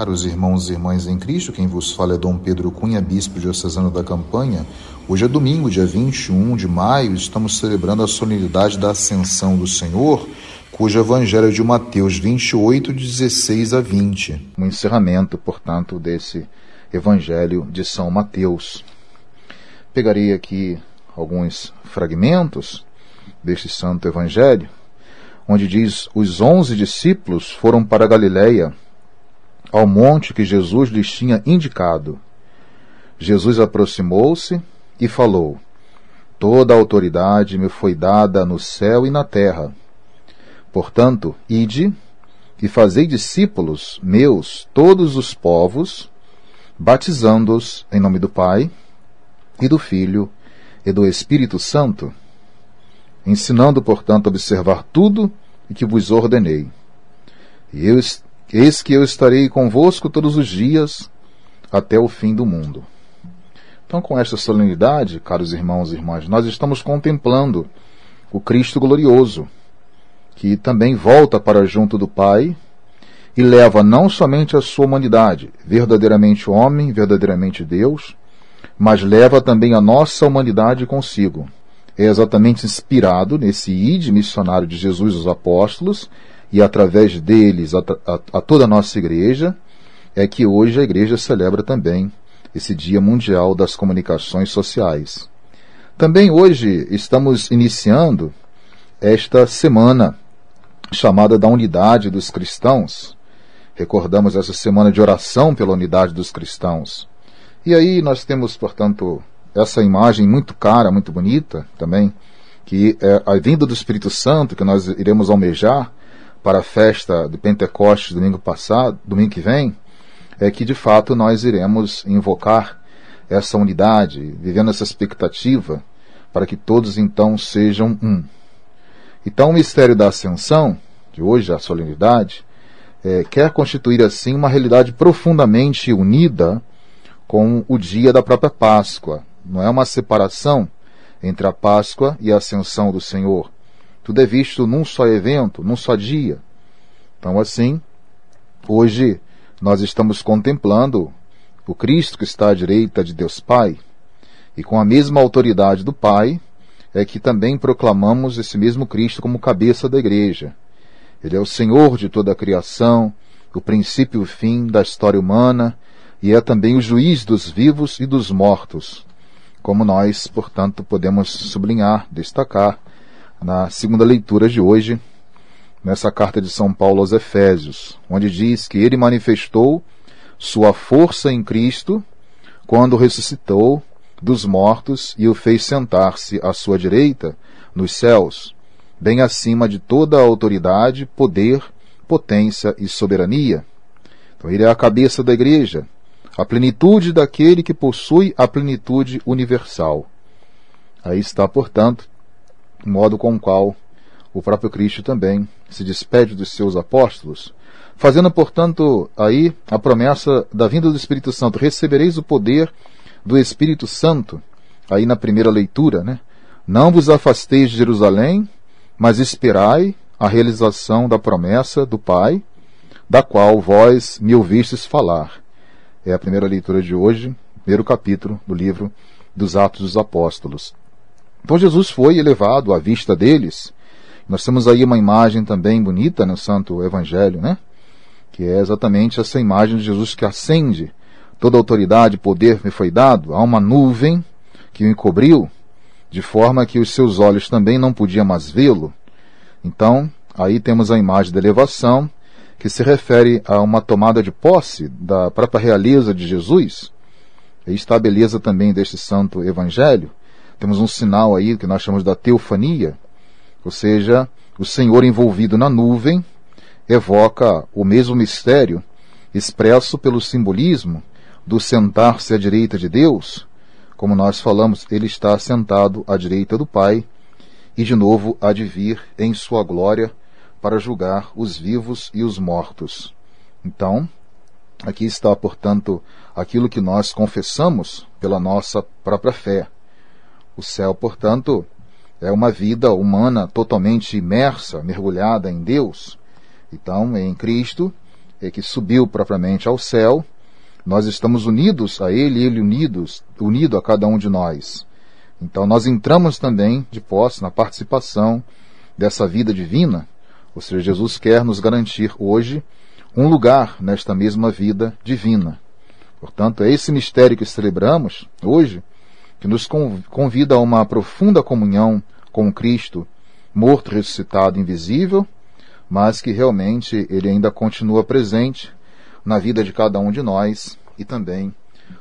Caros irmãos e irmãs em Cristo, quem vos fala é Dom Pedro Cunha, bispo diocesano da campanha. Hoje é domingo, dia 21 de maio, estamos celebrando a solenidade da Ascensão do Senhor, cujo evangelho é de Mateus 28, 16 a 20. O encerramento, portanto, desse evangelho de São Mateus. Pegarei aqui alguns fragmentos deste santo evangelho, onde diz: Os onze discípulos foram para Galiléia ao monte que Jesus lhes tinha indicado. Jesus aproximou-se e falou: Toda a autoridade me foi dada no céu e na terra. Portanto, ide e fazei discípulos meus todos os povos, batizando-os em nome do Pai e do Filho e do Espírito Santo, ensinando, portanto, a observar tudo o que vos ordenei. E eu Eis que eu estarei convosco todos os dias até o fim do mundo. Então, com esta solenidade, caros irmãos e irmãs, nós estamos contemplando o Cristo glorioso, que também volta para junto do Pai e leva não somente a sua humanidade, verdadeiramente homem, verdadeiramente Deus, mas leva também a nossa humanidade consigo. É exatamente inspirado nesse id missionário de Jesus os apóstolos e através deles a, a, a toda a nossa igreja, é que hoje a igreja celebra também esse Dia Mundial das Comunicações Sociais. Também hoje estamos iniciando esta semana chamada da Unidade dos Cristãos. Recordamos essa semana de oração pela unidade dos cristãos. E aí nós temos, portanto, essa imagem muito cara, muito bonita também, que é a vinda do Espírito Santo que nós iremos almejar para a festa de Pentecostes domingo passado, domingo que vem, é que de fato nós iremos invocar essa unidade, vivendo essa expectativa, para que todos então sejam um. Então o mistério da ascensão, de hoje a solenidade, é, quer constituir assim uma realidade profundamente unida com o dia da própria Páscoa. Não é uma separação entre a Páscoa e a ascensão do Senhor tudo é visto num só evento, num só dia. Então, assim, hoje nós estamos contemplando o Cristo que está à direita de Deus Pai, e com a mesma autoridade do Pai, é que também proclamamos esse mesmo Cristo como cabeça da igreja. Ele é o Senhor de toda a criação, o princípio e o fim da história humana, e é também o juiz dos vivos e dos mortos, como nós, portanto, podemos sublinhar, destacar na segunda leitura de hoje, nessa carta de São Paulo aos Efésios, onde diz que ele manifestou sua força em Cristo quando ressuscitou dos mortos e o fez sentar-se à sua direita nos céus, bem acima de toda a autoridade, poder, potência e soberania. Então ele é a cabeça da igreja, a plenitude daquele que possui a plenitude universal. Aí está, portanto, modo com o qual o próprio Cristo também se despede dos seus apóstolos, fazendo, portanto, aí a promessa da vinda do Espírito Santo. Recebereis o poder do Espírito Santo, aí na primeira leitura, né? Não vos afasteis de Jerusalém, mas esperai a realização da promessa do Pai, da qual vós me ouvistes falar. É a primeira leitura de hoje, primeiro capítulo do livro dos Atos dos Apóstolos. Então Jesus foi elevado à vista deles. Nós temos aí uma imagem também bonita no Santo Evangelho, né? Que é exatamente essa imagem de Jesus que ascende. Toda autoridade e poder me foi dado. Há uma nuvem que o encobriu, de forma que os seus olhos também não podiam mais vê-lo. Então, aí temos a imagem da elevação, que se refere a uma tomada de posse da própria realeza de Jesus. Aí está a beleza também deste santo evangelho, temos um sinal aí que nós chamamos da teofania, ou seja, o Senhor envolvido na nuvem evoca o mesmo mistério expresso pelo simbolismo do sentar-se à direita de Deus, como nós falamos, ele está sentado à direita do Pai e de novo há de vir em sua glória para julgar os vivos e os mortos. Então, aqui está, portanto, aquilo que nós confessamos pela nossa própria fé. O céu, portanto, é uma vida humana totalmente imersa, mergulhada em Deus. Então, em Cristo, é que subiu propriamente ao céu, nós estamos unidos a Ele, Ele unidos, unido a cada um de nós. Então nós entramos também de posse na participação dessa vida divina, ou seja, Jesus quer nos garantir hoje um lugar nesta mesma vida divina. Portanto, é esse mistério que celebramos hoje que nos convida a uma profunda comunhão com Cristo, morto, ressuscitado, invisível, mas que realmente ele ainda continua presente na vida de cada um de nós e também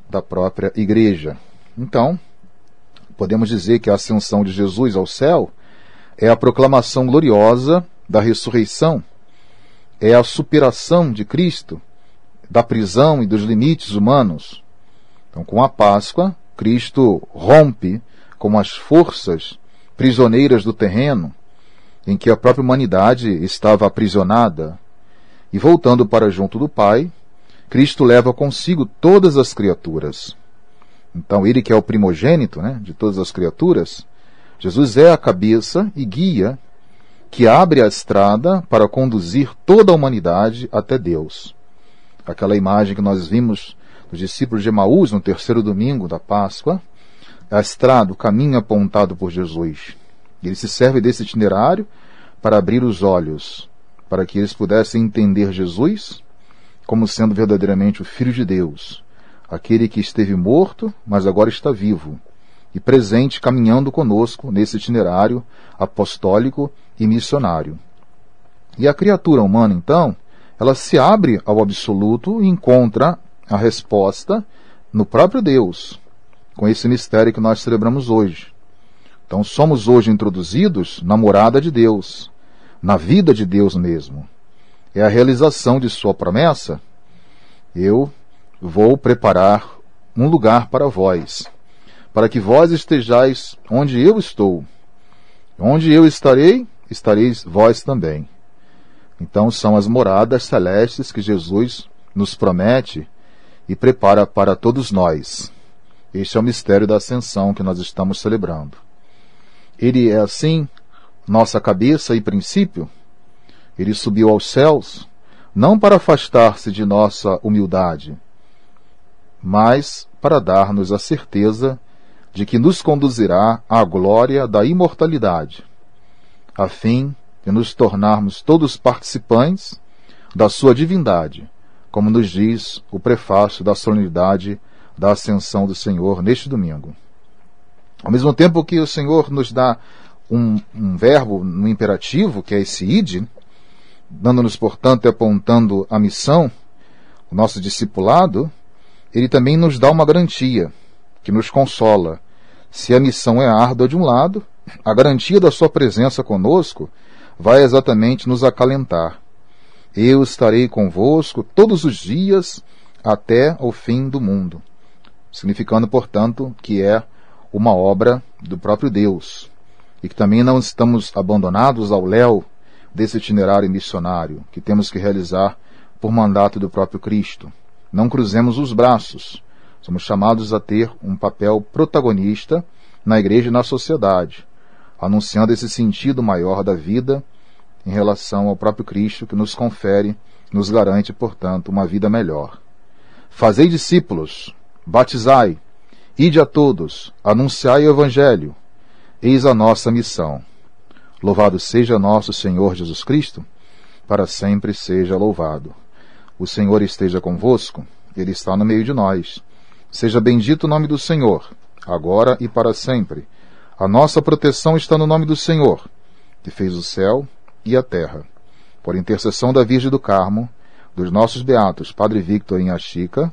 da própria igreja. Então, podemos dizer que a ascensão de Jesus ao céu é a proclamação gloriosa da ressurreição, é a superação de Cristo da prisão e dos limites humanos. Então, com a Páscoa, Cristo rompe com as forças prisioneiras do terreno, em que a própria humanidade estava aprisionada, e voltando para junto do Pai, Cristo leva consigo todas as criaturas. Então, ele que é o primogênito né, de todas as criaturas, Jesus é a cabeça e guia que abre a estrada para conduzir toda a humanidade até Deus. Aquela imagem que nós vimos dos discípulos de Emaús no terceiro domingo da Páscoa, a estrada, o caminho apontado por Jesus. Ele se serve desse itinerário para abrir os olhos, para que eles pudessem entender Jesus como sendo verdadeiramente o Filho de Deus, aquele que esteve morto, mas agora está vivo, e presente caminhando conosco nesse itinerário apostólico e missionário. E a criatura humana, então, ela se abre ao absoluto e encontra a resposta no próprio Deus, com esse mistério que nós celebramos hoje. Então somos hoje introduzidos na morada de Deus, na vida de Deus mesmo. É a realização de sua promessa. Eu vou preparar um lugar para vós, para que vós estejais onde eu estou. Onde eu estarei, estareis vós também. Então são as moradas celestes que Jesus nos promete e prepara para todos nós. Este é o mistério da ascensão que nós estamos celebrando. Ele é assim nossa cabeça e princípio. Ele subiu aos céus, não para afastar-se de nossa humildade, mas para dar-nos a certeza de que nos conduzirá à glória da imortalidade, a fim de nos tornarmos todos participantes da sua divindade como nos diz o prefácio da solenidade da Ascensão do Senhor neste domingo. Ao mesmo tempo que o Senhor nos dá um, um verbo no imperativo, que é esse id, dando-nos, portanto, e apontando a missão, o nosso discipulado, ele também nos dá uma garantia, que nos consola. Se a missão é árdua de um lado, a garantia da sua presença conosco vai exatamente nos acalentar. Eu estarei convosco todos os dias até o fim do mundo. Significando, portanto, que é uma obra do próprio Deus. E que também não estamos abandonados ao léu desse itinerário missionário que temos que realizar por mandato do próprio Cristo. Não cruzemos os braços. Somos chamados a ter um papel protagonista na igreja e na sociedade, anunciando esse sentido maior da vida em relação ao próprio Cristo que nos confere, nos garante, portanto, uma vida melhor. Fazei discípulos, batizai, ide a todos, anunciai o Evangelho. Eis a nossa missão. Louvado seja nosso Senhor Jesus Cristo, para sempre seja louvado. O Senhor esteja convosco, Ele está no meio de nós. Seja bendito o nome do Senhor, agora e para sempre. A nossa proteção está no nome do Senhor, que fez o céu e a terra. Por intercessão da Virgem do Carmo, dos nossos beatos Padre Victor e Chica,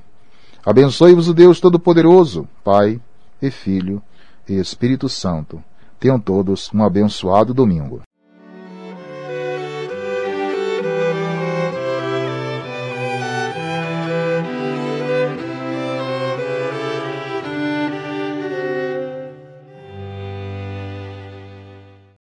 abençoe-vos o Deus Todo-Poderoso, Pai e Filho e Espírito Santo. Tenham todos um abençoado domingo.